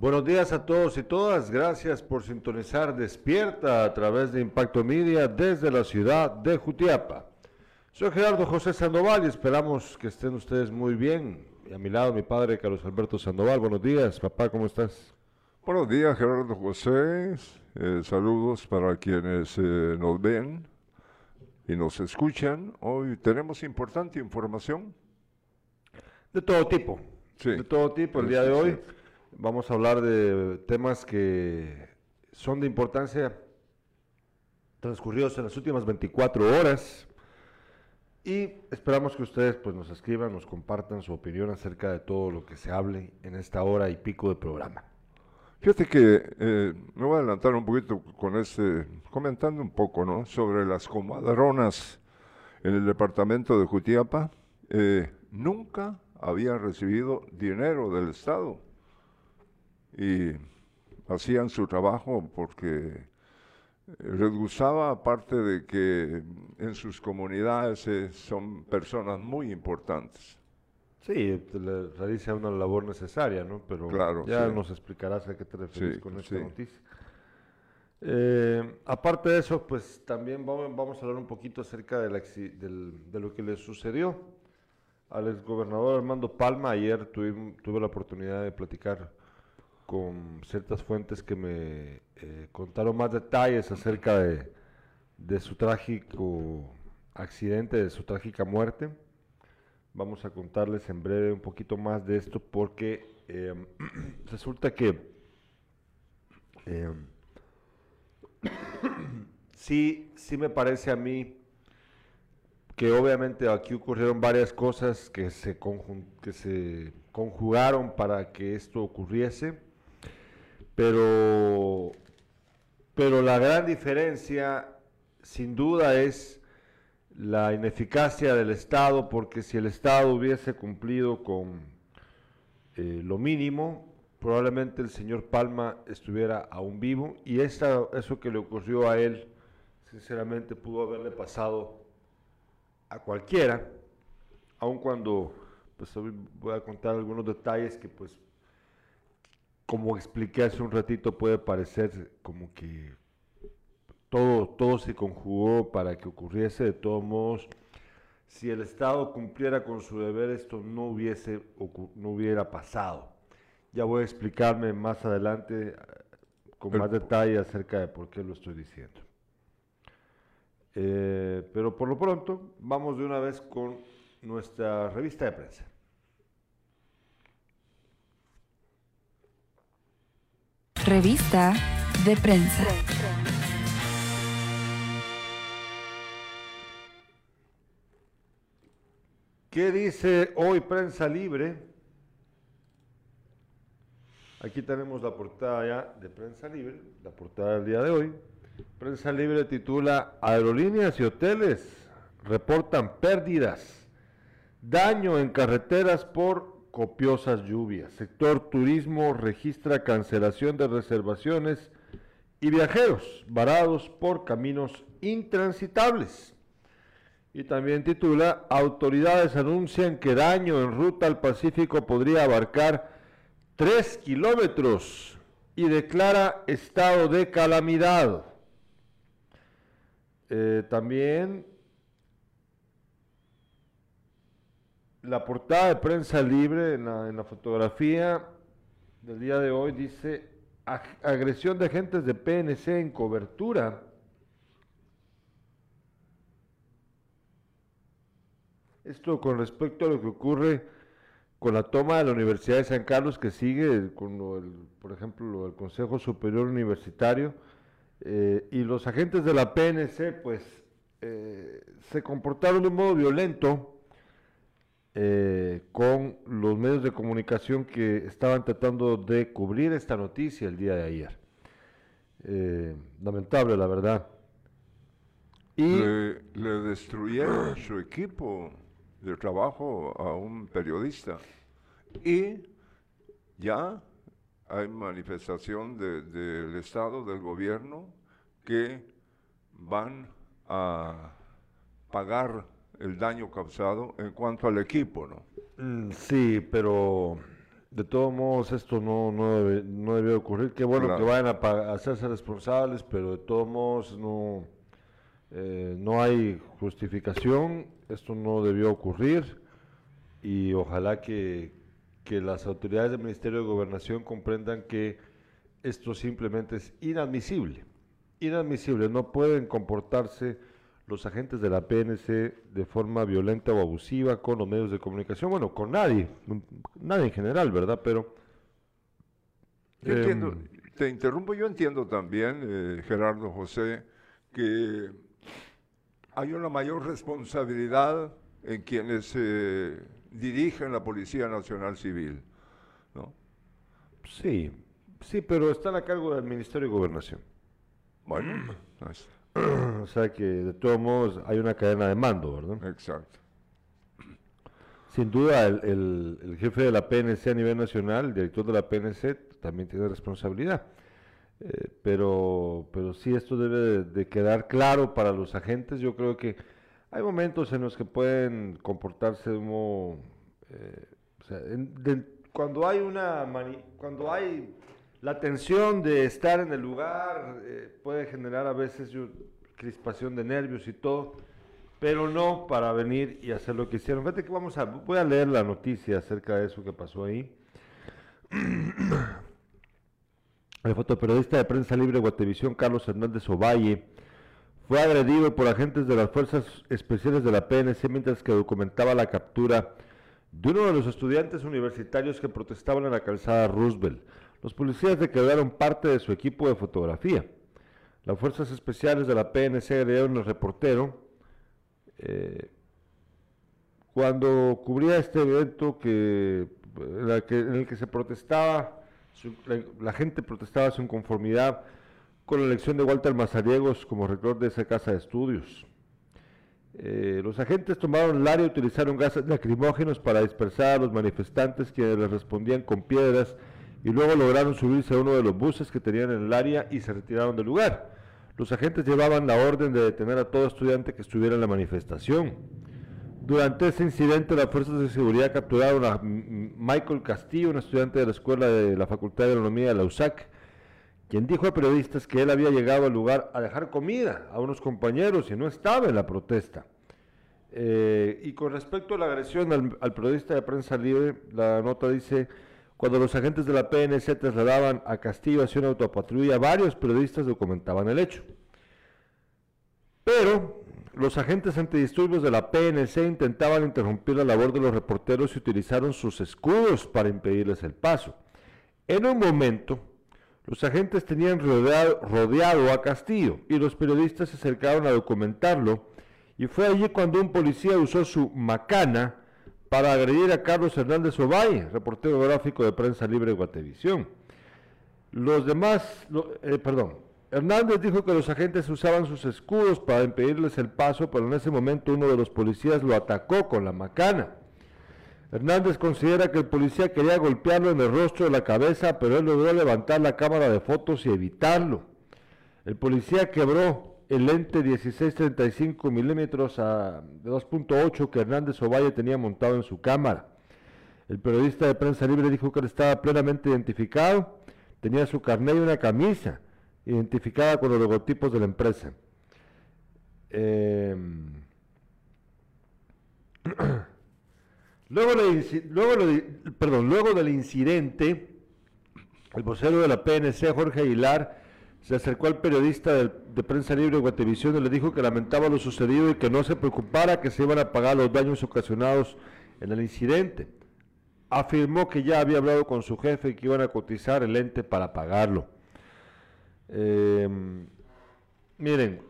Buenos días a todos y todas. Gracias por sintonizar Despierta a través de Impacto Media desde la ciudad de Jutiapa. Soy Gerardo José Sandoval y esperamos que estén ustedes muy bien. Y a mi lado mi padre Carlos Alberto Sandoval. Buenos días, papá, ¿cómo estás? Buenos días, Gerardo José. Eh, saludos para quienes eh, nos ven y nos escuchan. Hoy tenemos importante información. De todo tipo. Sí. De todo tipo. El día de hoy vamos a hablar de temas que son de importancia transcurridos en las últimas 24 horas. Y esperamos que ustedes pues, nos escriban, nos compartan su opinión acerca de todo lo que se hable en esta hora y pico de programa. Fíjate que eh, me voy a adelantar un poquito con este, comentando un poco, ¿no? Sobre las comadronas en el departamento de Jutiapa. Eh, nunca habían recibido dinero del Estado y hacían su trabajo porque les gustaba, aparte de que en sus comunidades eh, son personas muy importantes. Sí, le realiza una labor necesaria, ¿no? Pero Claro, ya sí. nos explicarás a qué te refieres Sí, con esta sí. noticia. Eh, aparte de eso, pues también vamos, vamos a hablar un poquito acerca del acci- del- de lo que le sucedió al exgobernador Armando Palma. Ayer tuvim- tuve la oportunidad de platicar con ciertas fuentes que me eh, contaron más detalles acerca de, su trágico accidente, de su trágica muerte. Vamos a contarles en breve un poquito más de esto porque eh, resulta que eh, sí, sí me parece a mí que obviamente aquí ocurrieron varias cosas que se, que se conjugaron para que esto ocurriese, pero, pero la gran diferencia sin duda es la ineficacia del Estado, porque si el Estado hubiese cumplido con eh, lo mínimo, probablemente el señor Palma estuviera aún vivo y eso que le ocurrió a él, sinceramente pudo haberle pasado a cualquiera, aun cuando pues voy a contar algunos detalles que pues como expliqué hace un ratito puede parecer como que todo, todo se conjugó para que ocurriese, de todos modos, si el Estado cumpliera con su deber, esto no hubiese, no hubiera pasado. Ya voy a explicarme más adelante eh, con más detalle acerca de por qué lo estoy diciendo. Eh, pero por lo pronto, vamos de una vez con nuestra revista de prensa. Revista de prensa. ¿Qué dice hoy Prensa Libre? Aquí tenemos la portada ya de Prensa Libre, la portada del día de hoy. Prensa Libre titula Aerolíneas y hoteles reportan pérdidas, daño en carreteras por copiosas lluvias. Sector turismo registra cancelación de reservaciones y viajeros varados por caminos intransitables. Y también titula, autoridades anuncian que daño en ruta al Pacífico podría abarcar 3 kilómetros y declara estado de calamidad. Eh, también la portada de prensa libre en la, fotografía del día de hoy dice, "Ag- agresión de agentes de PNC en cobertura. Esto con respecto a lo que ocurre con la toma de la Universidad de San Carlos, que sigue con, lo del, por ejemplo, lo del Consejo Superior Universitario, eh, y los agentes de la PNC, pues, eh, se comportaron de un modo violento eh, con los medios de comunicación que estaban tratando de cubrir esta noticia el día de ayer. Eh, lamentable, la verdad. Y Le, le destruyeron su equipo de trabajo a un periodista. Y ya hay manifestación de- del Estado, del gobierno, que van a pagar el daño causado en cuanto al equipo, ¿no? Mm, Sí, pero De todos modos, esto no, no, debe- no debió ocurrir. Qué bueno Claro. que vayan a hacerse responsables, pero de todos modos no, eh, no hay justificación. Esto no debió ocurrir y ojalá que, que las autoridades del Ministerio de Gobernación comprendan que esto simplemente es inadmisible. Inadmisible. No pueden comportarse los agentes de la PNC de forma violenta o abusiva con los medios de comunicación. Bueno, con nadie. Nadie en general, ¿verdad? Pero... Yo entiendo, em, te interrumpo, yo entiendo también, eh, Gerardo José, que hay una mayor responsabilidad en quienes eh, dirigen la Policía Nacional Civil. ¿no? Sí, sí, pero están a cargo del Ministerio de Gobernación. Bueno, es- O sea que de todos modos hay una cadena de mando, ¿verdad? exacto. Sin duda el, el- el jefe de la PNC a nivel nacional, el director de la PNC, también tiene responsabilidad. Eh, pero, pero sí esto debe de, de quedar claro para los agentes. Yo creo que hay momentos en los que pueden comportarse como, eh, o sea, en- de- cuando hay una mani- cuando hay la tensión de estar en el lugar eh, puede generar a veces crispación de nervios y todo, pero no para venir y hacer lo que hicieron. Fíjate que vamos a voy a leer la noticia acerca de eso que pasó ahí. El fotoperiodista de Prensa Libre Guatevisión, Carlos Hernández Ovalle, fue agredido por agentes de las Fuerzas Especiales de la PNC mientras que documentaba la captura de uno de los estudiantes universitarios que protestaban en la calzada Roosevelt. Los policías declararon parte de su equipo de fotografía. Las Fuerzas Especiales de la PNC agredieron al reportero eh, cuando cubría este evento que, en, el que se protestaba, la gente protestaba su inconformidad con la elección de Walter Mazariegos como rector de esa casa de estudios. Eh, los agentes tomaron el área y utilizaron gases lacrimógenos para dispersar a los manifestantes quienes les respondían con piedras y luego lograron subirse a uno de los buses que tenían en el área y se retiraron del lugar. Los agentes llevaban la orden de detener a todo estudiante que estuviera en la manifestación. Durante ese incidente, las fuerzas de seguridad capturaron a Michael Castillo, un estudiante de la escuela de la Facultad de Agronomía de la USAC, quien dijo a periodistas que él había llegado al lugar a dejar comida a unos compañeros y no estaba en la protesta. Eh, y con respecto a la agresión al periodista de prensa libre, la nota dice, cuando los agentes de la PNC trasladaban a Castillo hacia una autopatrulla, varios periodistas documentaban el hecho. Pero los agentes antidisturbios de la PNC intentaban interrumpir la labor de los reporteros y utilizaron sus escudos para impedirles el paso. En un momento, los agentes tenían rodeado, a Castillo y los periodistas se acercaron a documentarlo y fue allí cuando un policía usó su macana para agredir a Carlos Hernández Ovalle, reportero gráfico de Prensa Libre Guatevisión. Los demás, eh, perdón, Hernández dijo que los agentes usaban sus escudos para impedirles el paso, pero en ese momento uno de los policías lo atacó con la macana. Hernández considera que el policía quería golpearlo en el rostro de la cabeza, pero él logró levantar la cámara de fotos y evitarlo. El policía quebró el lente 16-35 milímetros a- de 2.8 que Hernández Ovalle tenía montado en su cámara. El periodista de prensa libre dijo que él estaba plenamente identificado, tenía su carnet y una camisa identificada con los logotipos de la empresa. Em, luego, luego perdón, luego del incidente, el vocero de la PNC, Jorge Aguilar, se acercó al periodista de, Prensa Libre de Guatevisión y le dijo que lamentaba lo sucedido y que no se preocupara que se iban a pagar los daños ocasionados en el incidente. Afirmó que ya había hablado con su jefe y que iban a cotizar el ente para pagarlo. Eh, miren,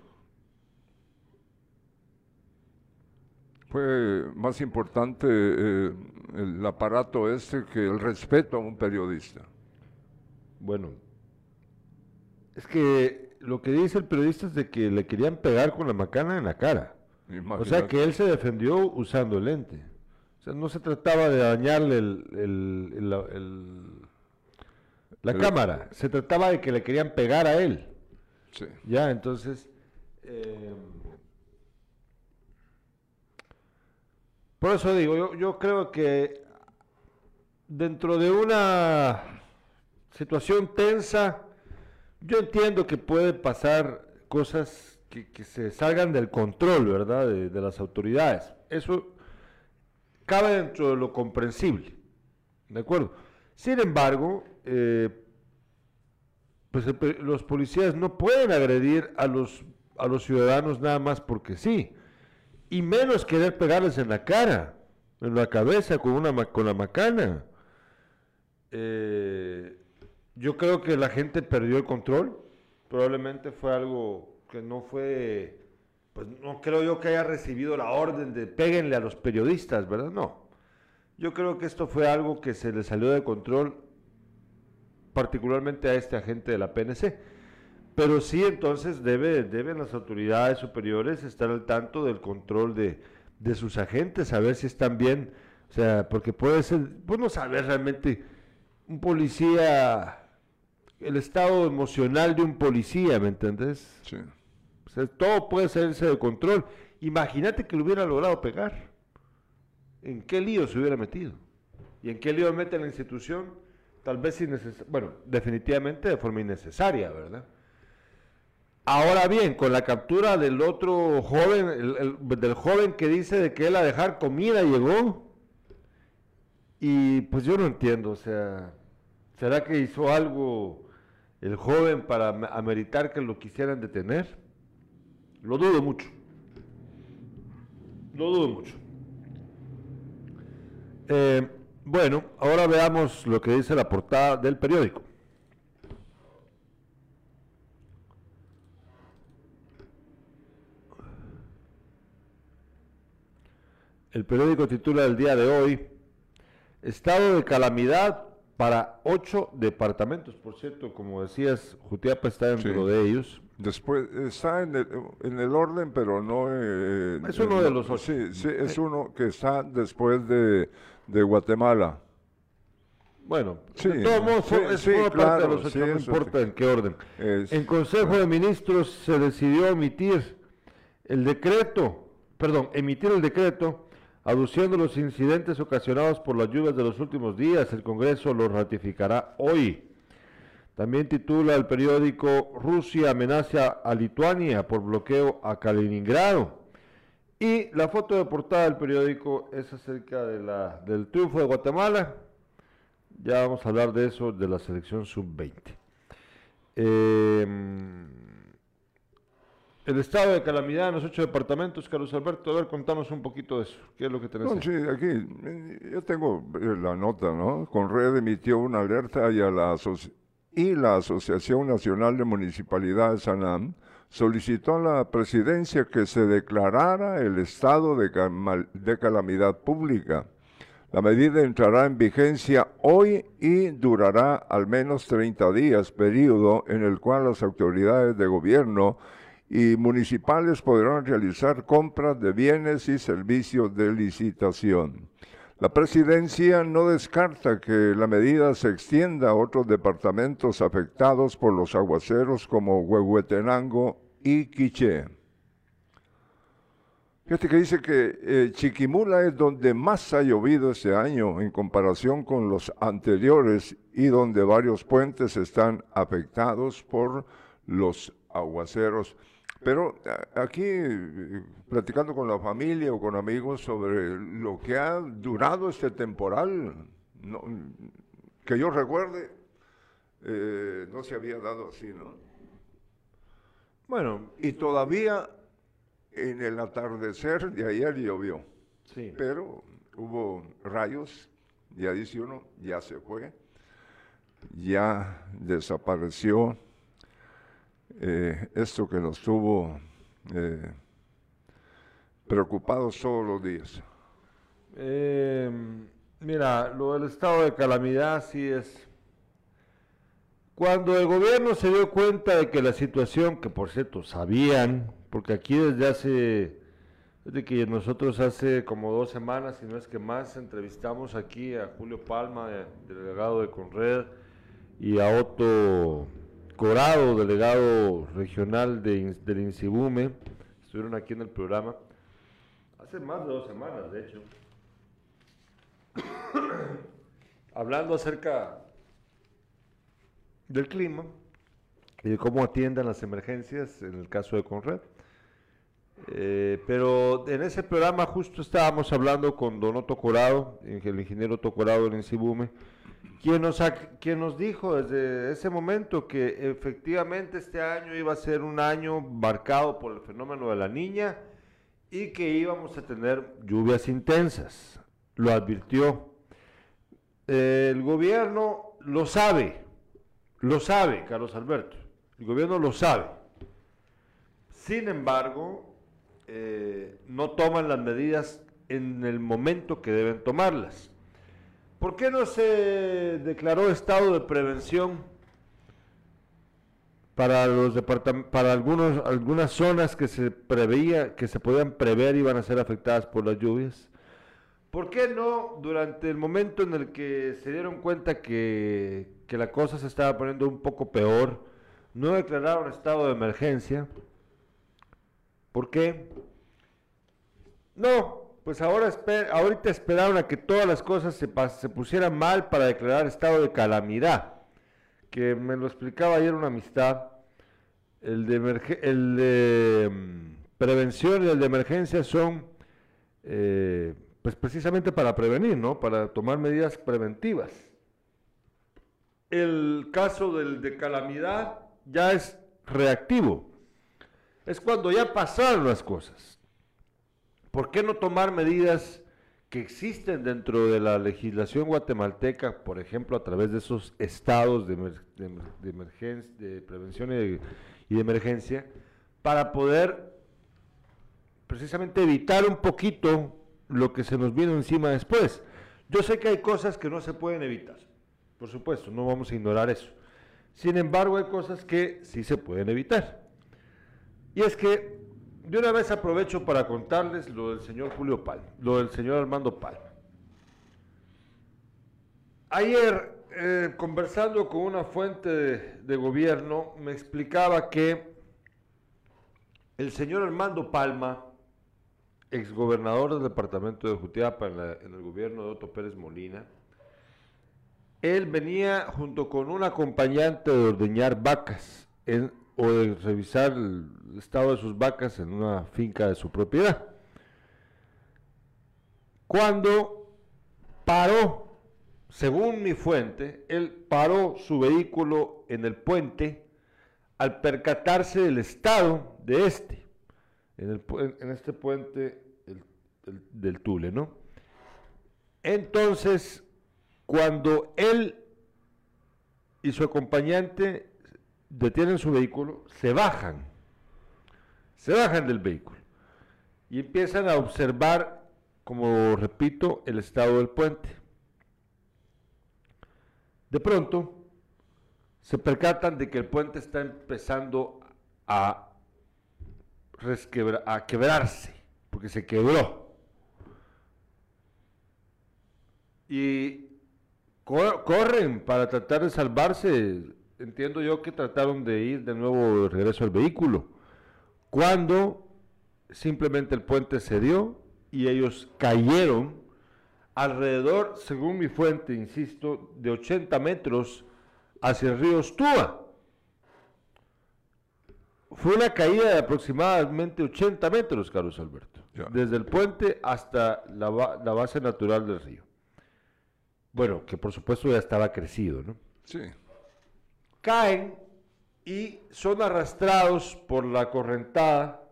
Fue más importante eh, el aparato este que el respeto a un periodista. bueno, es que lo que dice el periodista es de que le querían pegar con la macana en la cara. O sea que él se defendió usando el lente. O sea, no se trataba de dañarle el, el- el- la- el- la El- cámara, se trataba de que le querían pegar a él. Sí. Ya, entonces. eh, por eso digo, yo, yo creo que dentro de una situación tensa, yo entiendo que puede pasar cosas que, se salgan del control, ¿verdad?, de, de, las autoridades. Eso cabe dentro de lo comprensible, ¿de acuerdo? Sin embargo, eh, pues los policías no pueden agredir a los, a los ciudadanos nada más porque sí, y menos querer pegarles en la cara, en la cabeza con, una, con la macana. Eh, yo creo que la gente perdió el control, probablemente fue algo que no fue, pues no creo yo que haya recibido la orden de péguenle a los periodistas, ¿verdad? No. Yo creo que esto fue algo que se le salió de control particularmente a este agente de la PNC. Pero sí, entonces debe, deben las autoridades superiores estar al tanto del control de, de sus agentes, a ver si están bien, o sea, porque puede ser, pues no saber realmente un policía, el estado emocional de un policía, ¿me entendés? Sí. O sea, todo puede salirse de control. Imagínate que lo hubiera logrado pegar. ¿En qué lío se hubiera metido? ¿Y en qué lío mete la institución? Tal vez bueno, definitivamente de forma innecesaria, ¿verdad? Ahora bien, con la captura del otro joven, el, del joven que dice de que él a dejar comida llegó, y pues yo no entiendo, o sea, ¿será que hizo algo el joven para ameritar que lo quisieran detener? Lo dudo mucho. Lo dudo mucho. Eh, bueno, ahora veamos lo que dice la portada del periódico. El periódico titula el día de hoy, Estado de calamidad para ocho departamentos. Por cierto, como decías, Jutiapa está dentro de ellos. Después está en el, orden, pero no. Eh, es uno de los ocho. Sí, sí, es uno que está después de de Guatemala. Bueno, sí, de todos modos, es una parte de los hechos, no importa en qué orden. en Consejo de Ministros se decidió emitir el decreto, perdón, emitir el decreto aduciendo los incidentes ocasionados por las lluvias de los últimos días. El Congreso lo ratificará hoy. También titula el periódico Rusia amenaza a Lituania por bloqueo a Kaliningrado. Y la foto de portada del periódico es acerca del triunfo de Guatemala. Ya vamos a hablar de eso, de la selección sub-20. Em, el estado de calamidad en los ocho departamentos, Carlos Alberto, a ver, contamos un poquito de eso. ¿Qué es lo que tenés? sí, aquí eh, yo tengo eh, la nota, ¿no? Conred emitió una alerta y, a la, y la Asociación Nacional de Municipalidades, ANAM, solicitó a la presidencia que se declarara el estado de, calamidad pública. La medida entrará en vigencia hoy y durará al menos 30 días, periodo en el cual las autoridades de gobierno y municipales podrán realizar compras de bienes y servicios de licitación. La presidencia no descarta que la medida se extienda a otros departamentos afectados por los aguaceros como Huehuetenango y Quiché. Fíjate que dice que eh, Chiquimula es donde más ha llovido este año en comparación con los anteriores y donde varios puentes están afectados por los aguaceros. Pero aquí, platicando con la familia o con amigos sobre lo que ha durado este temporal, que yo recuerde, eh, no se había dado así, ¿no? Bueno, y todavía en el atardecer de ayer llovió. Sí. Pero hubo rayos, ya dice uno, ya se fue, ya desapareció eh, esto que nos tuvo eh, preocupados todos los días? Eh, mira, lo del estado de calamidad sí es... Cuando el gobierno se dio cuenta de que la situación, que por cierto sabían, porque aquí desde hace, desde que nosotros hace como dos semanas, si no es que más, entrevistamos aquí a Julio Palma, delegado de Conred, y a Otto Corado, delegado regional de, del INSIBUME, estuvieron aquí en el programa hace más de dos semanas, de hecho. hablando acerca del clima y de cómo atiendan las emergencias en el caso de Conred. Eh, pero en ese programa justo estábamos hablando con Don Otto Corado, el ingeniero Tocorado en Cibume, quien nos, quien nos dijo desde ese momento que efectivamente este año iba a ser un año marcado por el fenómeno de la niña y que íbamos a tener lluvias intensas. Lo advirtió. el gobierno lo sabe, lo sabe, Carlos Alberto. El gobierno lo sabe. Sin embargo, eh, no toman las medidas en el momento que deben tomarlas. ¿Por qué no se declaró estado de prevención para algunos algunas zonas que se preveía que se podían prever iban a ser afectadas por las lluvias? ¿Por qué no durante el momento en el que se dieron cuenta que, que la cosa se estaba poniendo un poco peor, no declararon estado de emergencia? ¿Por qué? No, pues ahora ahorita esperaron a que todas las cosas se, pusieran mal para declarar estado de calamidad. Que me lo explicaba ayer una amistad. El de, el de mm, prevención y el de emergencia son eh, pues precisamente para prevenir, ¿no? Para tomar medidas preventivas. El caso del de calamidad ya es reactivo. Es cuando ya pasaron las cosas. ¿Por qué no tomar medidas que existen dentro de la legislación guatemalteca, por ejemplo, a través de esos estados de, emergencia, de prevención y de, y de emergencia, para poder precisamente evitar un poquito lo que se nos vino encima después? Yo sé que hay cosas que no se pueden evitar, por supuesto, no vamos a ignorar eso. Sin embargo, hay cosas que sí se pueden evitar. Y es que de una vez aprovecho para contarles lo del señor Julio Palma, lo del señor Armando Palma. Ayer, eh, conversando con una fuente de, gobierno, me explicaba que el señor Armando Palma, exgobernador del departamento de Jutiapa en, en el gobierno de Otto Pérez Molina, él venía junto con un acompañante de ordeñar vacas en o de revisar el estado de sus vacas en una finca de su propiedad. Cuando paró, según mi fuente, él paró su vehículo en el puente al percatarse del estado de este, en, este puente del Tule, ¿no? Entonces, cuando él y su acompañante detienen su vehículo, se bajan, se bajan del vehículo y empiezan a observar, como repito, el estado del puente. De pronto, se percatan de que el puente está empezando a, a quebrarse, porque se quebró. Y corren para tratar de salvarse entiendo yo que trataron de ir de nuevo de regreso al vehículo, cuando simplemente el puente cedió y ellos cayeron alrededor, según mi fuente, insisto, de 80 metros hacia el río Stúa. Fue una caída de aproximadamente 80 metros, Carlos Alberto, desde el puente hasta la, la base natural del río. Bueno, que por supuesto ya estaba crecido, ¿no? Sí caen y son arrastrados por la correntada.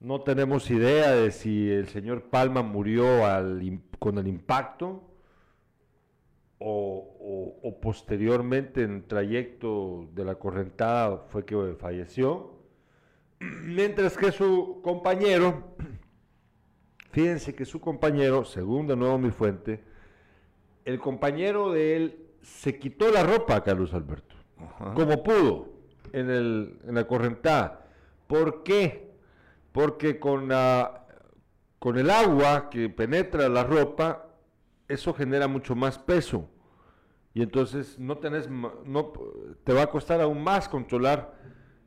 No tenemos idea de si el señor Palma murió con el impacto o, posteriormente en el trayecto de la correntada fue que falleció. Mientras que su compañero, fíjense que su compañero, según de nuevo mi fuente, el compañero de él se quitó la ropa, Carlos Alberto, como pudo, en, el, en la correntada. ¿Por qué? Porque con, la, con el agua que penetra la ropa, eso genera mucho más peso. Y entonces no tenés, no, te va a costar aún más controlar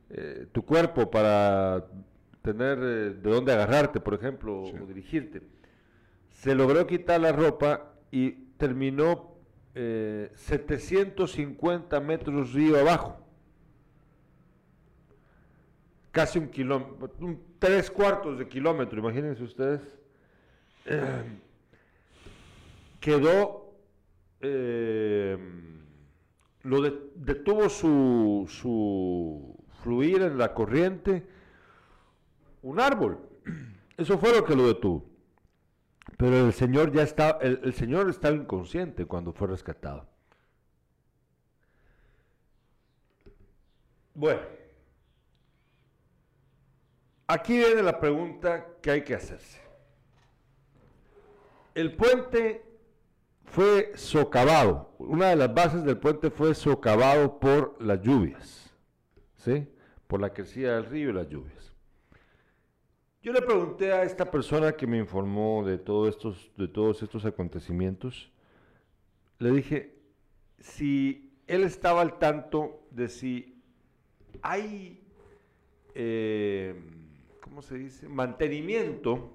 eh, tu cuerpo para tener eh, de dónde agarrarte, por ejemplo, o dirigirte. Se logró quitar la ropa y terminó eh, 750 metros río abajo. Casi un kilómetro, tres cuartos de kilómetro, imagínense ustedes. Eh, quedó, eh, lo detuvo su, su fluir en la corriente un árbol. Eso fue lo que lo detuvo. Pero el señor ya está, el, señor estaba inconsciente cuando fue rescatado. Bueno, aquí viene la pregunta que hay que hacerse. El puente fue socavado, una de las bases del puente fue socavado por las lluvias, ¿sí? Por la crecida del río y las lluvias. Yo le pregunté a esta persona que me informó de, estos, de todos estos acontecimientos, le dije si él estaba al tanto de si hay, eh, ¿cómo se dice?, mantenimiento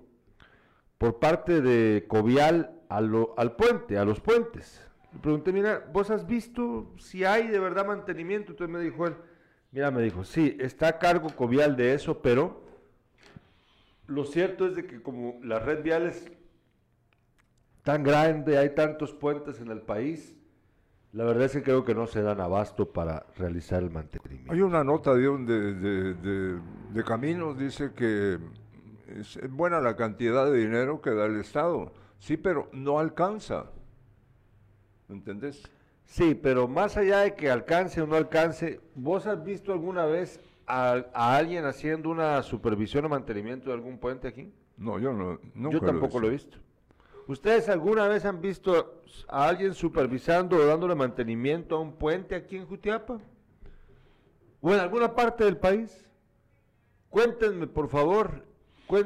por parte de Covial al puente, a los puentes. Le pregunté, mira, ¿vos has visto si hay de verdad mantenimiento? Entonces me dijo él, mira, me dijo, sí, está a cargo Covial de eso, pero lo cierto es de que como la red vial es tan grande, hay tantos puentes en el país, la verdad es que creo que no se dan abasto para realizar el mantenimiento. Hay una nota de, de, Caminos, dice que es buena la cantidad de dinero que da el Estado, sí, pero no alcanza. ¿Entendés? Sí, pero más allá de que alcance o no alcance, ¿vos has visto alguna vez a, alguien haciendo una supervisión o mantenimiento de algún puente aquí? No, yo no. Nunca yo tampoco lo he, visto. ¿Ustedes alguna vez han visto a alguien supervisando o dándole mantenimiento a un puente aquí en Jutiapa? ¿O en alguna parte del país? Cuéntenme, por favor,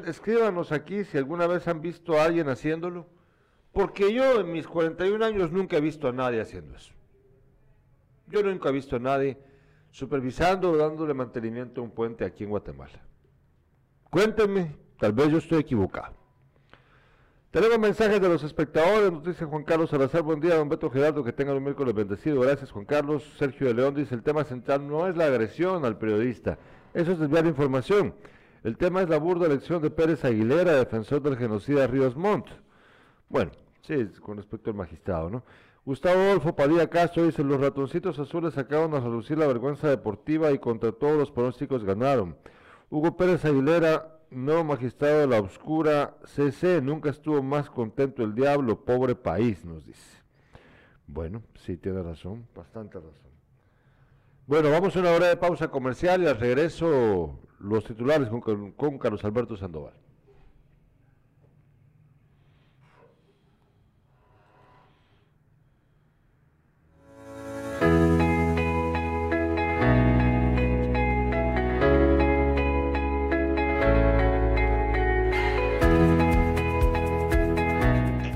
escríbanos aquí si alguna vez han visto a alguien haciéndolo. Porque yo en mis 41 años nunca he visto a nadie haciendo eso. Yo nunca he visto a nadie supervisando o dándole mantenimiento a un puente aquí en Guatemala. Cuéntenme, tal vez yo estoy equivocado. Tenemos mensajes de los espectadores, nos dice Juan Carlos Salazar, buen día, don Beto Gerardo, que tengan un miércoles bendecido, gracias Juan Carlos. Sergio de León dice, el tema central no es la agresión al periodista, eso es desviar información. El tema es la burda elección de Pérez Aguilera, defensor del genocida Ríos Montt. Bueno, sí, con respecto al magistrado, ¿no? Gustavo Adolfo Padilla Castro dice, los ratoncitos azules acaban de reducir la vergüenza deportiva y contra todos los pronósticos ganaron. Hugo Pérez Aguilera, nuevo magistrado de la Obscura CC, nunca estuvo más contento el diablo, pobre país, nos dice. Bueno, sí, tiene razón, bastante razón. Bueno, vamos a una hora de pausa comercial y al regreso los titulares con Carlos Alberto Sandoval.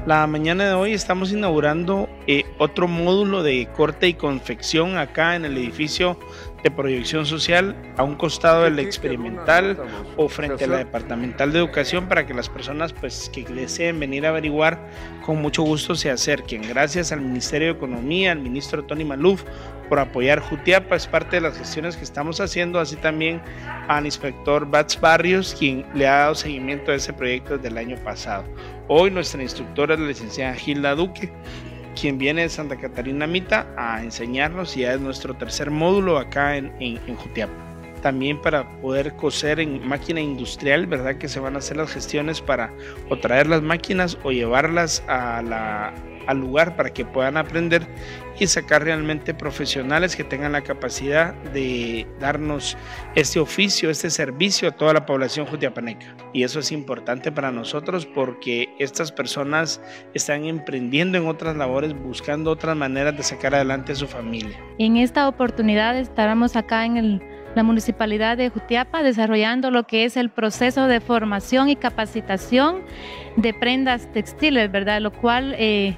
La mañana de hoy estamos inaugurando eh, otro módulo de corte y confección acá en el edificio de proyección social a un costado del experimental o frente a la departamental de educación para que las personas pues que deseen venir a averiguar con mucho gusto se acerquen. Gracias al Ministerio de Economía, al ministro Tony Maluf por apoyar Jutiapa, es parte de las gestiones que estamos haciendo, así también al inspector Bats Barrios, quien le ha dado seguimiento a ese proyecto desde el año pasado. Hoy nuestra instructora es la licenciada Gilda Duque, quien viene de Santa Catarina Mita a enseñarnos y ya es nuestro tercer módulo acá en, en, Jutiapa. También para poder coser en máquina industrial, ¿verdad? Que se van a hacer las gestiones para o traer las máquinas o llevarlas a la, al lugar para que puedan aprender y sacar realmente profesionales que tengan la capacidad de darnos este oficio, este servicio a toda la población jutiapaneca. Y eso es importante para nosotros porque estas personas están emprendiendo en otras labores, buscando otras maneras de sacar adelante a su familia. En esta oportunidad estaremos acá en el la Municipalidad de Jutiapa desarrollando lo que es el proceso de formación y capacitación de prendas textiles, ¿verdad? Lo cual eh,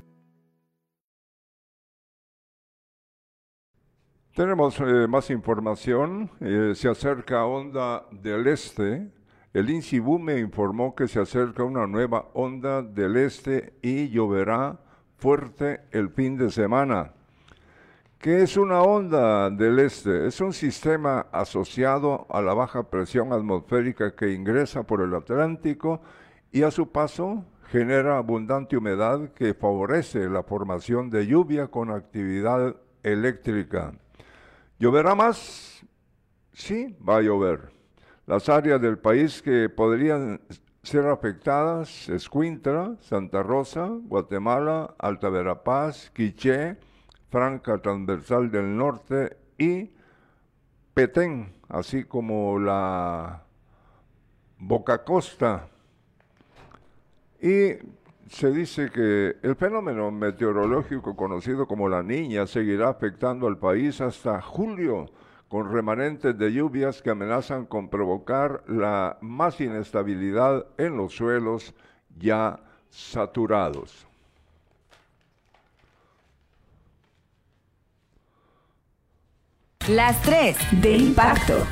Tenemos eh, más información. Eh, se acerca onda del este. El INSIBU me informó que se acerca una nueva onda del este y lloverá fuerte el fin de semana. ¿Qué es una onda del este? Es un sistema asociado a la baja presión atmosférica que ingresa por el Atlántico y a su paso genera abundante humedad que favorece la formación de lluvia con actividad eléctrica. ¿Lloverá más? Sí, va a llover. Las áreas del país que podrían ser afectadas, Escuintla, Santa Rosa, Guatemala, Alta Verapaz, Quiché, Franca Transversal del Norte y Petén, así como la Boca Costa. Y se dice que el fenómeno meteorológico conocido como la niña seguirá afectando al país hasta julio, con remanentes de lluvias que amenazan con provocar la más inestabilidad en los suelos ya saturados. Las tres de impacto.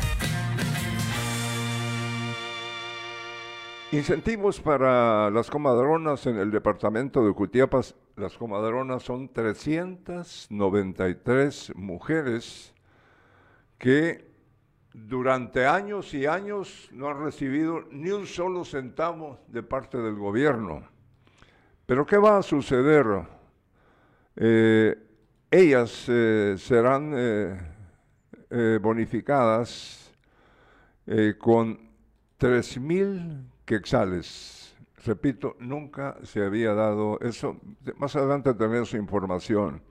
Incentivos para las comadronas en el departamento de Cutiapas. Las comadronas son 393 mujeres que durante años y años no han recibido ni un solo centavo de parte del gobierno. Pero ¿qué va a suceder? Eh, ellas eh, serán eh, bonificadas con 3 mil quexales. Repito, nunca se había dado eso. Más adelante tenemos información.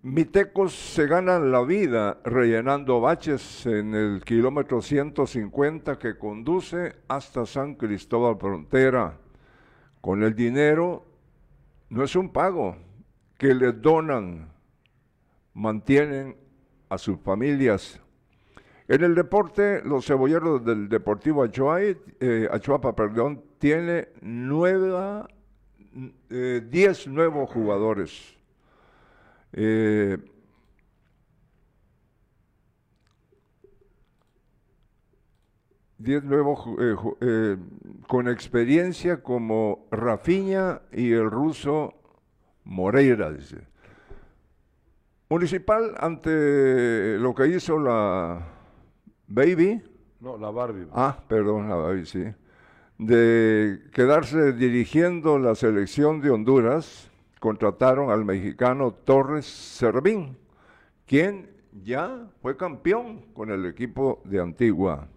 Mitecos se ganan la vida rellenando baches en el kilómetro 150 que conduce hasta San Cristóbal Frontera. Con el dinero no es un pago que les donan, mantienen a sus familias en el deporte, los cebolleros del Deportivo Achuapa, eh, Achuapa perdón, tiene nueva, eh, diez nuevos jugadores. Eh, diez nuevos con experiencia como Rafiña y el ruso Moreira, dice. Municipal, ante lo que hizo la Baby. No, la Barbie. Ah, perdón, la Barbie, sí. De quedarse dirigiendo la selección de Honduras, contrataron al mexicano Torres Servín, quien ya fue campeón con el equipo de Antigua.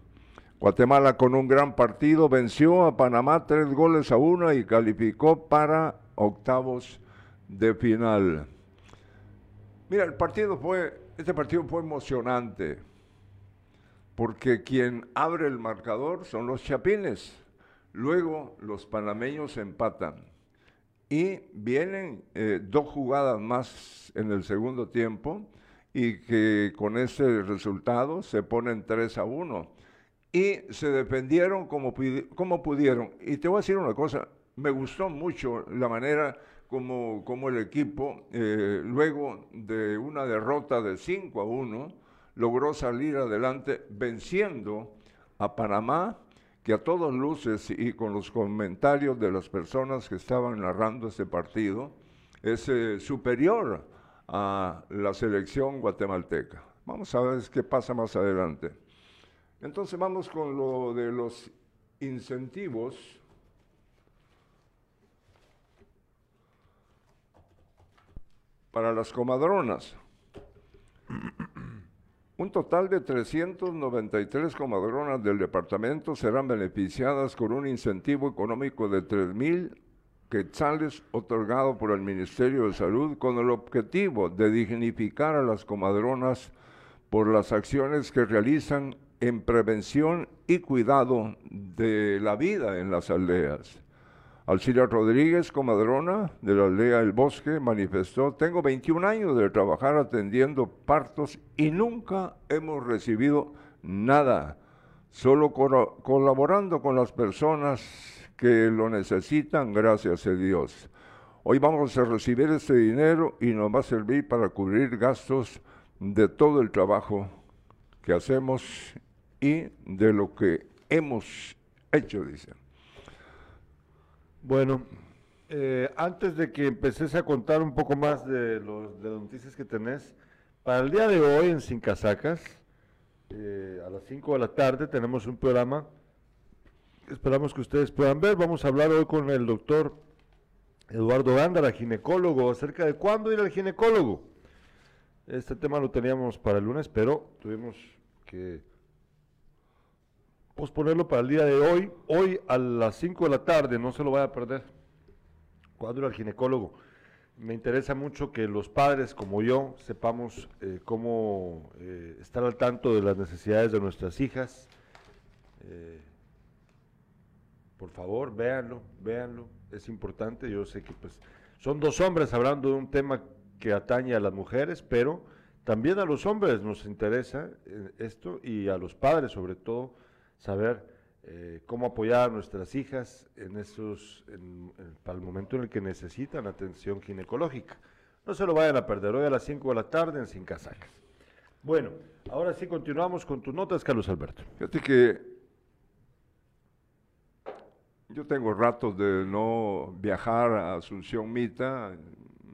Guatemala con un gran partido venció a Panamá tres goles a uno y calificó para octavos de final. Mira, el partido fue, este partido fue emocionante porque quien abre el marcador son los chapines. Luego los panameños empatan. Y vienen eh, dos jugadas más en el segundo tiempo y que con ese resultado se ponen 3 a 1. Y se defendieron como, como pudieron. Y te voy a decir una cosa, me gustó mucho la manera como, como el equipo, eh, luego de una derrota de 5 a 1, logró salir adelante venciendo a Panamá, que a todas luces y con los comentarios de las personas que estaban narrando este partido, es eh, superior a la selección guatemalteca. Vamos a ver qué pasa más adelante. Entonces vamos con lo de los incentivos. para las comadronas. Un total de 393 comadronas del departamento serán beneficiadas con un incentivo económico de 3 mil quetzales otorgado por el Ministerio de Salud con el objetivo de dignificar a las comadronas por las acciones que realizan en prevención y cuidado de la vida en las aldeas. Alcilia Rodríguez, comadrona de la aldea El Bosque, manifestó, tengo 21 años de trabajar atendiendo partos y nunca hemos recibido nada, solo colaborando con las personas que lo necesitan, gracias a Dios. Hoy vamos a recibir este dinero y nos va a servir para cubrir gastos de todo el trabajo que hacemos y de lo que hemos hecho, dice. Bueno, eh, antes de que empeces a contar un poco más de, los, de las noticias que tenés, para el día de hoy en Sin Casacas, eh, a las 5 de la tarde tenemos un programa esperamos que ustedes puedan ver. Vamos a hablar hoy con el doctor Eduardo Gándara, ginecólogo, acerca de cuándo ir al ginecólogo. Este tema lo teníamos para el lunes, pero tuvimos que posponerlo para el día de hoy. Hoy a las 5 de la tarde, no se lo vaya a perder. ¿Cuándo ir al ginecólogo? Me interesa mucho que los padres como yo sepamos eh, cómo eh, estar al tanto de las necesidades de nuestras hijas. Eh, por favor, véanlo, véanlo, es importante. Yo sé que pues son dos hombres hablando de un tema que atañe a las mujeres, pero también a los hombres nos interesa esto y a los padres sobre todo saber eh, cómo apoyar a nuestras hijas en esos, para el momento en el que necesitan atención ginecológica. No se lo vayan a perder hoy a las 5 de la tarde en Sin Casacas. Bueno, ahora sí continuamos con tus notas, Carlos Alberto. Fíjate que yo tengo ratos de no viajar a Asunción Mita,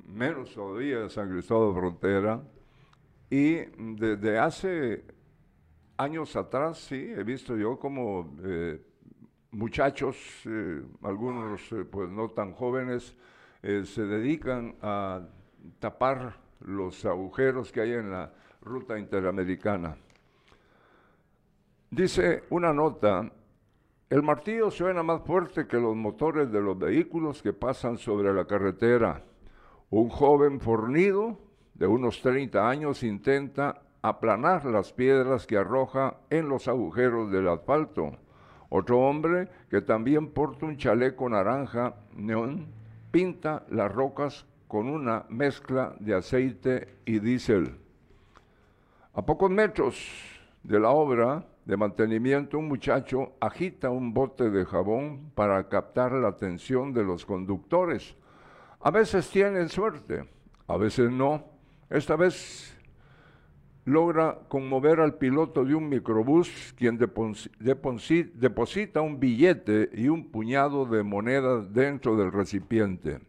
menos todavía a San Cristóbal de Frontera, y desde hace años atrás, sí, he visto yo como eh, muchachos, eh, algunos eh, pues no tan jóvenes, se dedican a tapar los agujeros que hay en la ruta interamericana. Dice una nota el martillo suena más fuerte que los motores de los vehículos que pasan sobre la carretera. Un joven fornido de unos 30 años intenta aplanar las piedras que arroja en los agujeros del asfalto. Otro hombre, que también porta un chaleco naranja neón, pinta las rocas con una mezcla de aceite y diésel. A pocos metros de la obra, de mantenimiento, un muchacho agita un bote de jabón para captar la atención de los conductores. A veces tienen suerte, a veces no. Esta vez logra conmover al piloto de un microbús, quien deposita un billete y un puñado de monedas dentro del recipiente.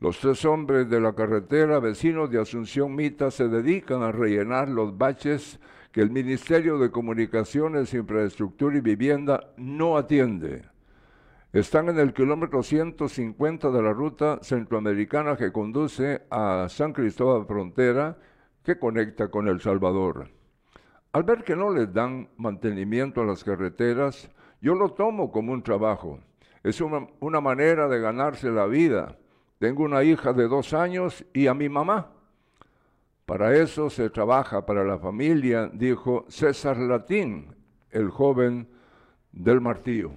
Los tres hombres de la carretera, vecinos de Asunción Mita, se dedican a rellenar los baches que el Ministerio de Comunicaciones, Infraestructura y Vivienda no atiende. Están en el kilómetro 150 de la ruta centroamericana que conduce a San Cristóbal Frontera, que conecta con El Salvador. Al ver que no les dan mantenimiento a las carreteras, yo lo tomo como un trabajo. Es una, una manera de ganarse la vida. Tengo una hija de dos años y a mi mamá. Para eso se trabaja para la familia, dijo César Latín, el joven del martillo.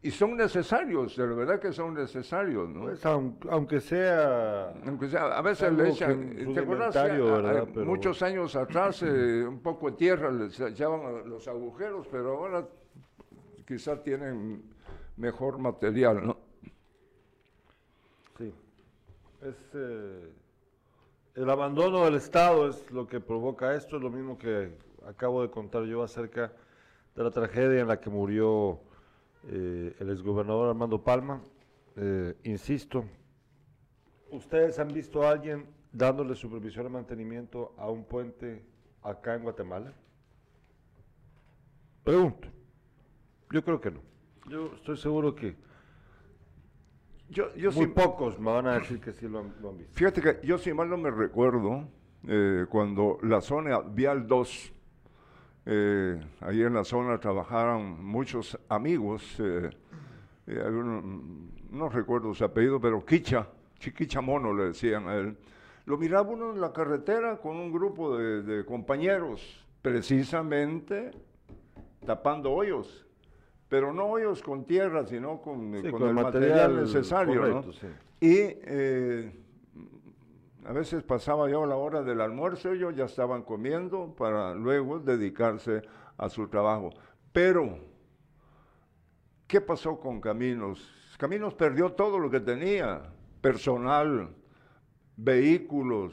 Y son necesarios, de verdad que son necesarios, ¿no? Pues, aunque sea... Aunque sea, a veces le echan... ¿Te acuerdas? Muchos años atrás, eh, un poco de tierra les echaban los agujeros, pero ahora quizá tienen mejor material, ¿no? Es, eh, el abandono del Estado es lo que provoca esto, es lo mismo que acabo de contar yo acerca de la tragedia en la que murió eh, el exgobernador Armando Palma. Eh, insisto, ¿ustedes han visto a alguien dándole supervisión y mantenimiento a un puente acá en Guatemala? Pregunto. Yo creo que no. Yo estoy seguro que yo, yo Muy pocos me van a decir que sí lo han, visto. Fíjate que yo si mal no me recuerdo, eh, cuando la zona Vial 2, eh, ahí en la zona trabajaron muchos amigos, eh, eh, no recuerdo su apellido, pero Quicha, Chiquicha Mono le decían a él. Lo miraba uno en la carretera con un grupo de, de compañeros, precisamente tapando hoyos, pero no hoyos con tierra, sino con, eh, Sí, con con el material material, necesario. ¿no? correcto, sí. Y eh, a veces pasaba yo la hora del almuerzo, ellos ya estaban comiendo para luego dedicarse a su trabajo. Pero, ¿qué pasó con Caminos? Caminos perdió todo lo que tenía, personal, vehículos,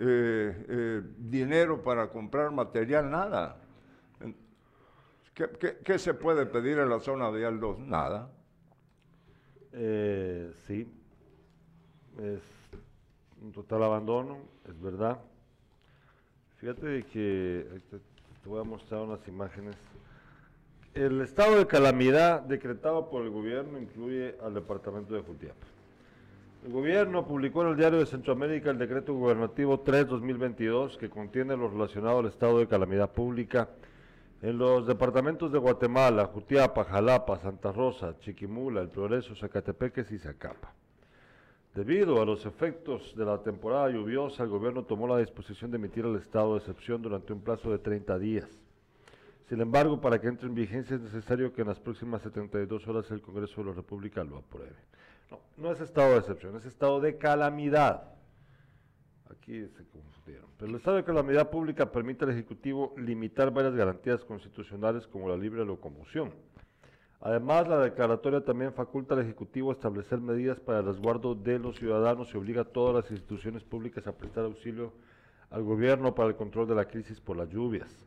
eh, eh, dinero para comprar material, nada. ¿Qué, se puede pedir en la zona vial 2? Nada. Eh, sí, un total abandono, es verdad. Fíjate de que ahorita te voy a mostrar unas imágenes. El estado de calamidad decretado por el gobierno incluye al departamento de Jutiapa. El gobierno publicó en el diario de Centroamérica el decreto gubernativo 3-2022 que contiene lo relacionado al estado de calamidad pública en los departamentos de Guatemala, Jutiapa, Jalapa, Santa Rosa, Chiquimula, El Progreso, Zacatepeques y Zacapa. Debido a los efectos de la temporada lluviosa, el gobierno tomó la disposición de emitir el estado de excepción durante un plazo de 30 días. Sin embargo, para que entre en vigencia es necesario que en las próximas 72 horas el Congreso de la República lo apruebe. No, no es estado de excepción, es estado de calamidad. Aquí se confundieron. Pero el estado de calamidad pública permite al Ejecutivo limitar varias garantías constitucionales como la libre locomoción. Además, la declaratoria también faculta al Ejecutivo a establecer medidas para el resguardo de los ciudadanos y obliga a todas las instituciones públicas a prestar auxilio al gobierno para el control de la crisis por las lluvias.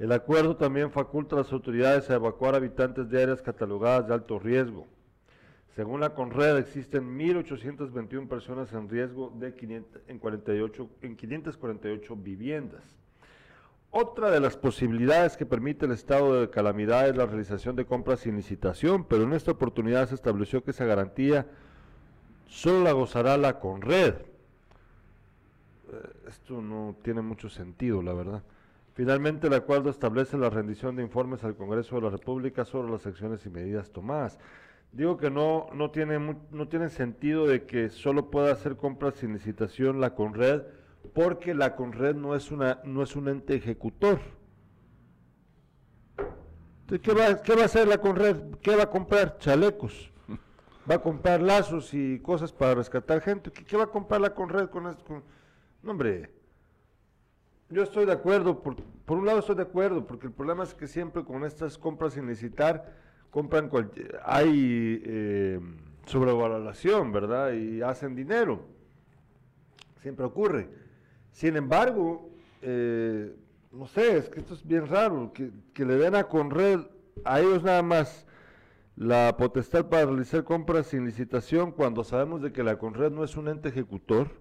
El acuerdo también faculta a las autoridades a evacuar habitantes de áreas catalogadas de alto riesgo. Según la CONRED, existen 1.821 personas en riesgo de 500 en, 48, en 548 viviendas. Otra de las posibilidades que permite el estado de calamidad es la realización de compras sin licitación, pero en esta oportunidad se estableció que esa garantía solo la gozará la CONRED. Eh, Esto no tiene mucho sentido, la verdad. Finalmente, el acuerdo establece la rendición de informes al Congreso de la República sobre las acciones y medidas tomadas. Digo que no, no, tiene, no tiene sentido de que solo pueda hacer compras sin licitación la CONRED, porque la CONRED no es, una, no es un ente ejecutor. Entonces, ¿qué, va, ¿Qué va a hacer la CONRED? ¿Qué va a comprar? Chalecos. Va a comprar lazos y cosas para rescatar gente. ¿Qué, va a comprar la CONRED con esto? Con- No, hombre. Yo estoy de acuerdo, por, por un lado estoy de acuerdo, porque el problema es que siempre con estas compras sin licitar, compran, cual- hay eh, sobrevaloración, ¿verdad? Y hacen dinero. Siempre ocurre. Sin embargo, eh, no sé, es que esto es bien raro, que, le den a Conred, a ellos nada más, la potestad para realizar compras sin licitación cuando sabemos de que la Conred no es un ente ejecutor.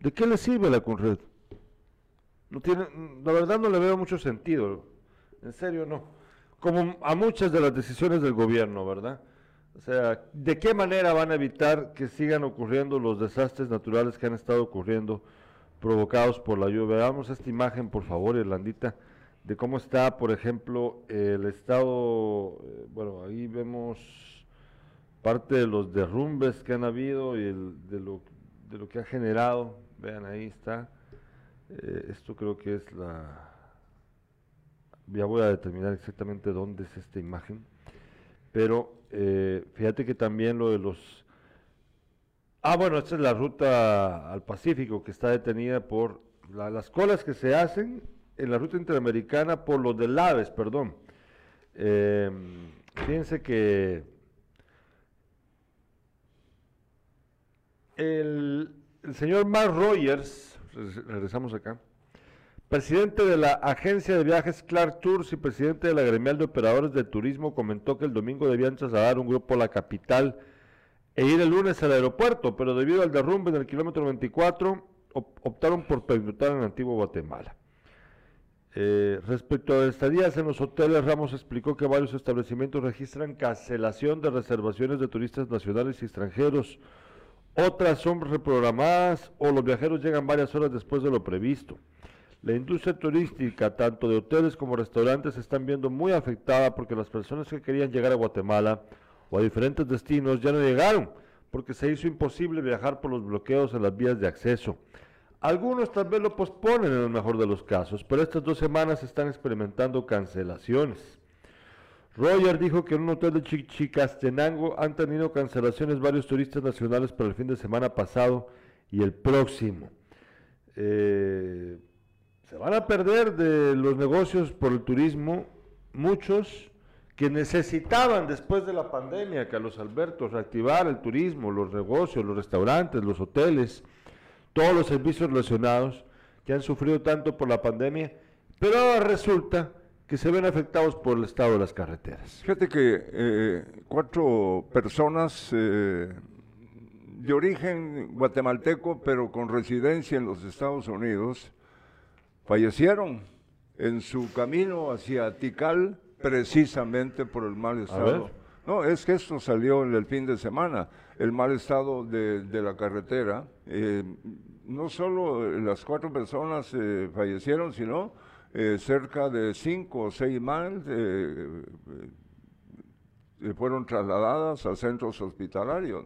¿De qué le sirve la Conred? No tiene, la verdad no le veo mucho sentido. En serio no. Como a muchas de las decisiones del gobierno, ¿verdad? O sea, ¿de qué manera van a evitar que sigan ocurriendo los desastres naturales que han estado ocurriendo provocados por la lluvia? Veamos esta imagen, por favor, Irlandita, de cómo está, por ejemplo, el estado, eh, bueno, ahí vemos parte de los derrumbes que han habido y de, lo, de lo que ha generado. Vean, ahí está. Eh, esto creo que es la... Ya voy a determinar exactamente dónde es esta imagen. Pero eh, fíjate que también lo de los... Ah, bueno, esta es la ruta al Pacífico que está detenida por la- las colas que se hacen en la ruta interamericana por los de Laves, perdón. Eh, fíjense que el, el señor Mark Rogers, re- regresamos acá, presidente de la agencia de viajes Clark Tours y presidente de la gremial de operadores de turismo, comentó que el domingo debían trasladar un grupo a la capital e ir el lunes al aeropuerto, pero debido al derrumbe en el kilómetro 24, op- optaron por permutar en Antiguo Guatemala. Eh, respecto a estadías en los hoteles, Ramos explicó que varios establecimientos registran cancelación de reservaciones de turistas nacionales y extranjeros. Otras son reprogramadas o los viajeros llegan varias horas después de lo previsto. La industria turística, tanto de hoteles como restaurantes, se están viendo muy afectada porque las personas que querían llegar a Guatemala o a diferentes destinos ya no llegaron porque se hizo imposible viajar por los bloqueos en las vías de acceso. Algunos tal vez lo posponen en el mejor de los casos, pero estas dos semanas están experimentando cancelaciones. Roger dijo que en un hotel de Chicastenango han tenido cancelaciones varios turistas nacionales para el fin de semana pasado y el próximo. Eh, se van a perder de los negocios por el turismo muchos que necesitaban después de la pandemia, Carlos Alberto, reactivar el turismo, los negocios, los restaurantes, los hoteles, todos los servicios relacionados que han sufrido tanto por la pandemia, pero ahora resulta que se ven afectados por el estado de las carreteras. Fíjate que eh, cuatro personas eh, de origen guatemalteco, pero con residencia en los Estados Unidos, fallecieron en su camino hacia Tikal precisamente por el mal estado. No, es que esto salió en el fin de semana, el mal estado de, la carretera. Eh, no solo las cuatro personas eh, fallecieron, sino eh, cerca de cinco o seis más fueron trasladadas a centros hospitalarios.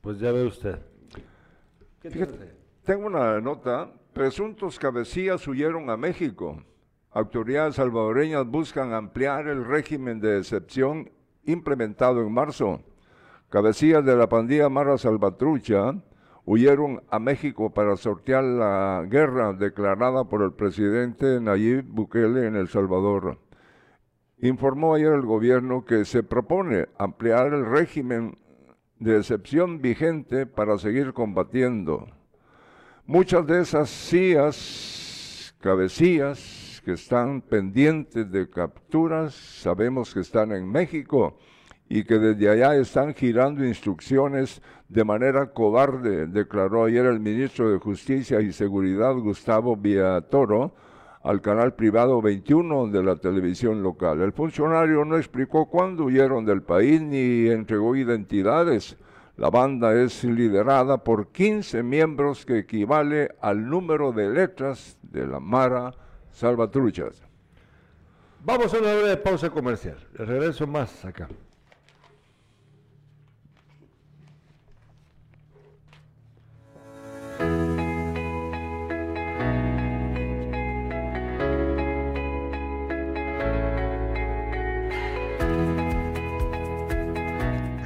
Pues ya ve usted. tengo una nota Presuntos cabecillas huyeron a México. Autoridades salvadoreñas buscan ampliar el régimen de excepción implementado en marzo. Cabecillas de la pandilla Mara Salvatrucha huyeron a México para sortear la guerra declarada por el presidente Nayib Bukele en El Salvador. Informó ayer el gobierno que se propone ampliar el régimen de excepción vigente para seguir combatiendo Muchas de esas sillas, cabecillas que están pendientes de capturas, sabemos que están en México y que desde allá están girando instrucciones de manera cobarde, declaró ayer el ministro de Justicia y Seguridad Gustavo Villatoro al canal privado 21 de la televisión local. El funcionario no explicó cuándo huyeron del país ni entregó identidades la banda es liderada por 15 miembros que equivale al número de letras de la Mara Salvatruchas. Vamos a una breve pausa comercial. regreso más acá.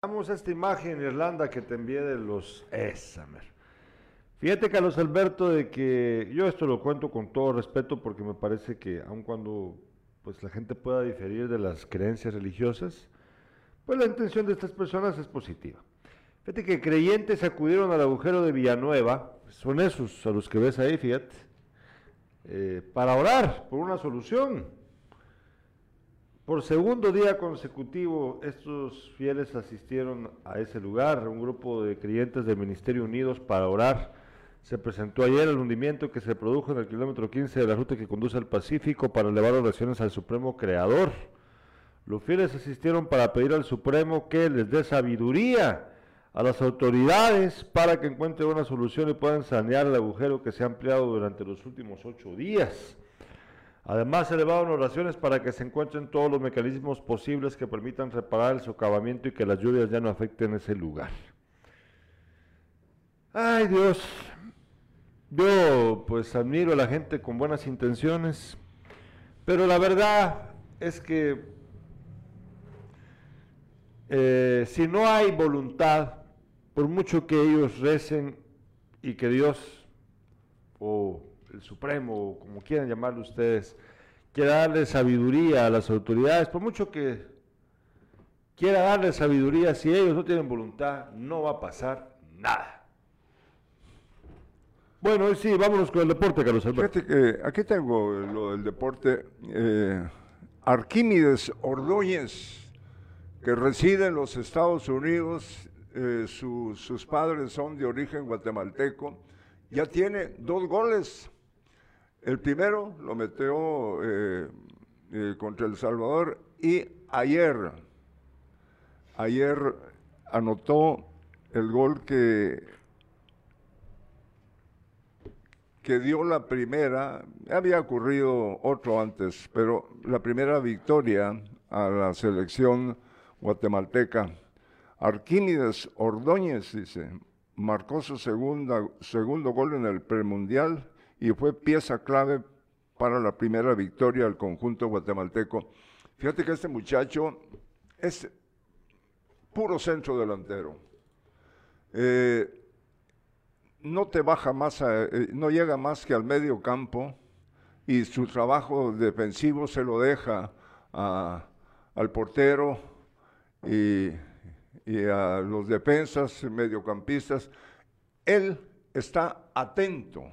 Vamos a esta imagen, Irlanda, que te envié de los Esamer. Fíjate, Carlos Alberto, de que yo esto lo cuento con todo respeto porque me parece que aun cuando pues, la gente pueda diferir de las creencias religiosas, pues la intención de estas personas es positiva. Fíjate que creyentes acudieron al agujero de Villanueva, son esos a los que ves ahí, fíjate, eh, para orar por una solución. Por segundo día consecutivo, estos fieles asistieron a ese lugar. Un grupo de creyentes del Ministerio Unidos para orar. Se presentó ayer el hundimiento que se produjo en el kilómetro 15 de la ruta que conduce al Pacífico para elevar oraciones al Supremo Creador. Los fieles asistieron para pedir al Supremo que les dé sabiduría a las autoridades para que encuentren una solución y puedan sanear el agujero que se ha ampliado durante los últimos ocho días. Además, se elevaron oraciones para que se encuentren todos los mecanismos posibles que permitan reparar el socavamiento y que las lluvias ya no afecten ese lugar. Ay Dios, Yo pues admiro a la gente con buenas intenciones, pero la verdad es que eh, si no hay voluntad, por mucho que ellos recen y que Dios o el Supremo, o como quieran llamarlo ustedes, quiera darle sabiduría a las autoridades, por mucho que quiera darle sabiduría, si ellos no tienen voluntad, no va a pasar nada. Bueno, sí, vámonos con el deporte, Carlos Alberto. Fíjate que aquí tengo lo del deporte. Eh, Arquímedes Ordóñez, que reside en los Estados Unidos, eh, sus padres son de origen guatemalteco, ya tiene dos goles. El primero lo metió eh, contra El Salvador y ayer, ayer anotó el gol que que dio la primera, había ocurrido otro antes, pero la primera victoria a la selección guatemalteca. Arquímedes Ordóñez, dice, marcó su segunda, segundo gol en el premundial y fue pieza clave para la primera victoria del conjunto guatemalteco. Fíjate que este muchacho es puro centro delantero. Eh, no te baja más, eh, no llega más que al medio campo y su trabajo defensivo se lo deja al portero y, a los defensas, mediocampistas. Él está atento.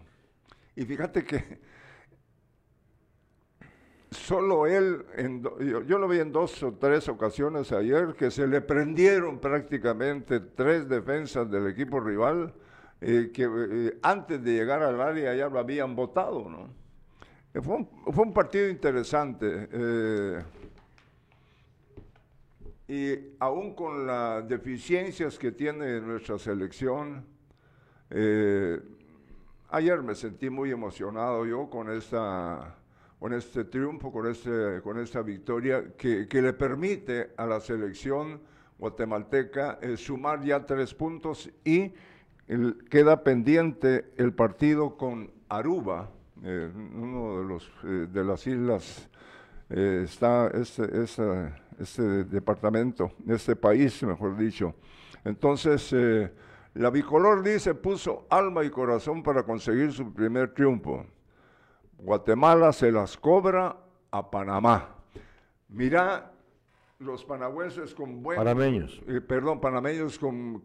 Y fíjate que solo él, yo, lo vi en dos o tres ocasiones ayer, que se le prendieron prácticamente tres defensas del equipo rival eh, que eh, antes de llegar al área ya lo habían votado, ¿no? Eh, fue, un, partido interesante. y aún con las deficiencias que tiene nuestra selección, ayer me sentí muy emocionado yo con esta con este triunfo, con, este, con esta victoria que, que le permite a la selección guatemalteca sumar ya tres puntos y queda pendiente el partido con Aruba, eh, uno de, los, eh, de las islas, eh, está este, este, este, departamento, este país, mejor dicho. Entonces, la bicolor dice, puso alma y corazón para conseguir su primer triunfo. Guatemala se las cobra a Panamá. Mira los panagüenses con buen... Panameños. Eh, perdón, panameños con,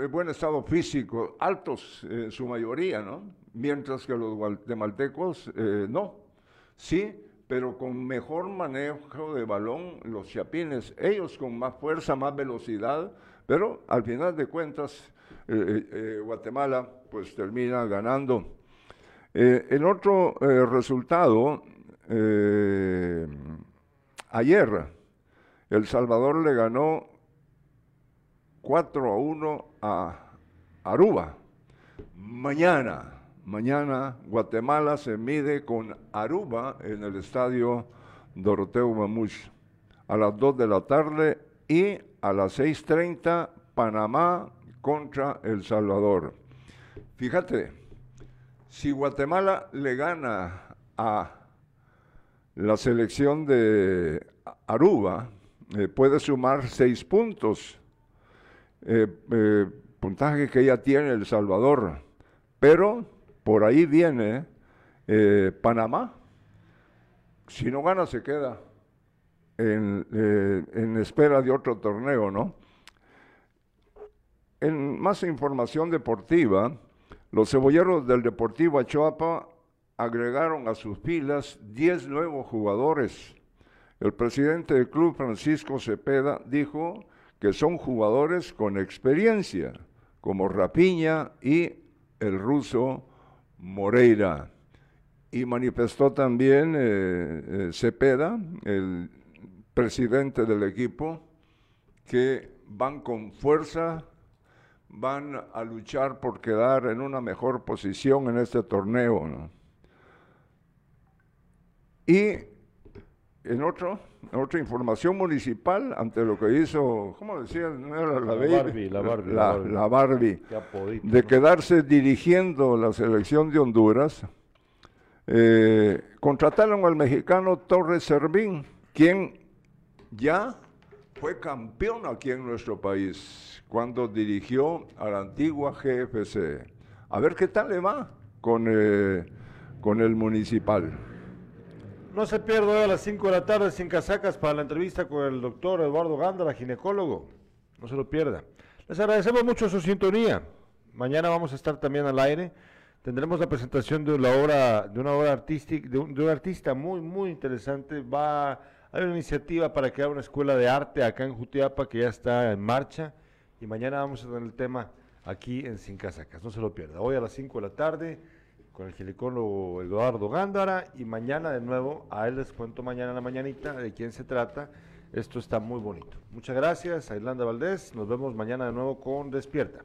eh, buen, estado físico, altos en su mayoría, ¿no? Mientras que los guatemaltecos eh, no. Sí, pero con mejor manejo de balón los chapines, ellos con más fuerza, más velocidad, pero al final de cuentas Guatemala pues termina ganando. el otro resultado Ayer, El Salvador le ganó 4 a 1 a Aruba. Mañana, mañana Guatemala se mide con Aruba en el estadio Doroteo Mamush a las 2 de la tarde y a las 6.30 Panamá contra El Salvador. Fíjate, si Guatemala le gana a la selección de Aruba eh, puede sumar seis puntos, eh, eh, puntaje que ya tiene El Salvador, pero por ahí viene Panamá. Si no gana, se queda en, en espera de otro torneo, ¿no? En más información deportiva, los cebolleros del Deportivo Achoapa agregaron a sus filas 10 nuevos jugadores. El presidente del club, Francisco Cepeda, dijo que son jugadores con experiencia, como Rapiña y el ruso Moreira. Y manifestó también eh, eh, Cepeda, el presidente del equipo, que van con fuerza, van a luchar por quedar en una mejor posición en este torneo. ¿no? Y en otro, en otra información municipal, ante lo que hizo, ¿cómo decía? No era la, Barbie, la Barbie, la, la Barbie. la Barbie, Qué apodito, de quedarse dirigiendo la selección de Honduras, eh, contrataron al mexicano Torres Servín, quien ya fue campeón aquí en nuestro país cuando dirigió a la antigua GFC. A ver qué tal le va con, eh, con el municipal. No se pierda a las 5 de la tarde sin casacas para la entrevista con el doctor Eduardo Gándara, ginecólogo. No se lo pierda. Les agradecemos mucho su sintonía. Mañana vamos a estar también al aire. Tendremos la presentación de la obra, de una obra artística, de un artista muy, muy interesante. Va, hay una iniciativa para crear una escuela de arte acá en Jutiapa que ya está en marcha. Y mañana vamos a tener el tema aquí en Sin Casacas. No se lo pierda. Hoy a las 5 de la tarde con el ginecólogo Eduardo Gándara y mañana de nuevo, a él les cuento mañana en la mañanita de quién se trata. Esto está muy bonito. Muchas gracias a Irlanda Valdés. Nos vemos mañana de nuevo con Despierta.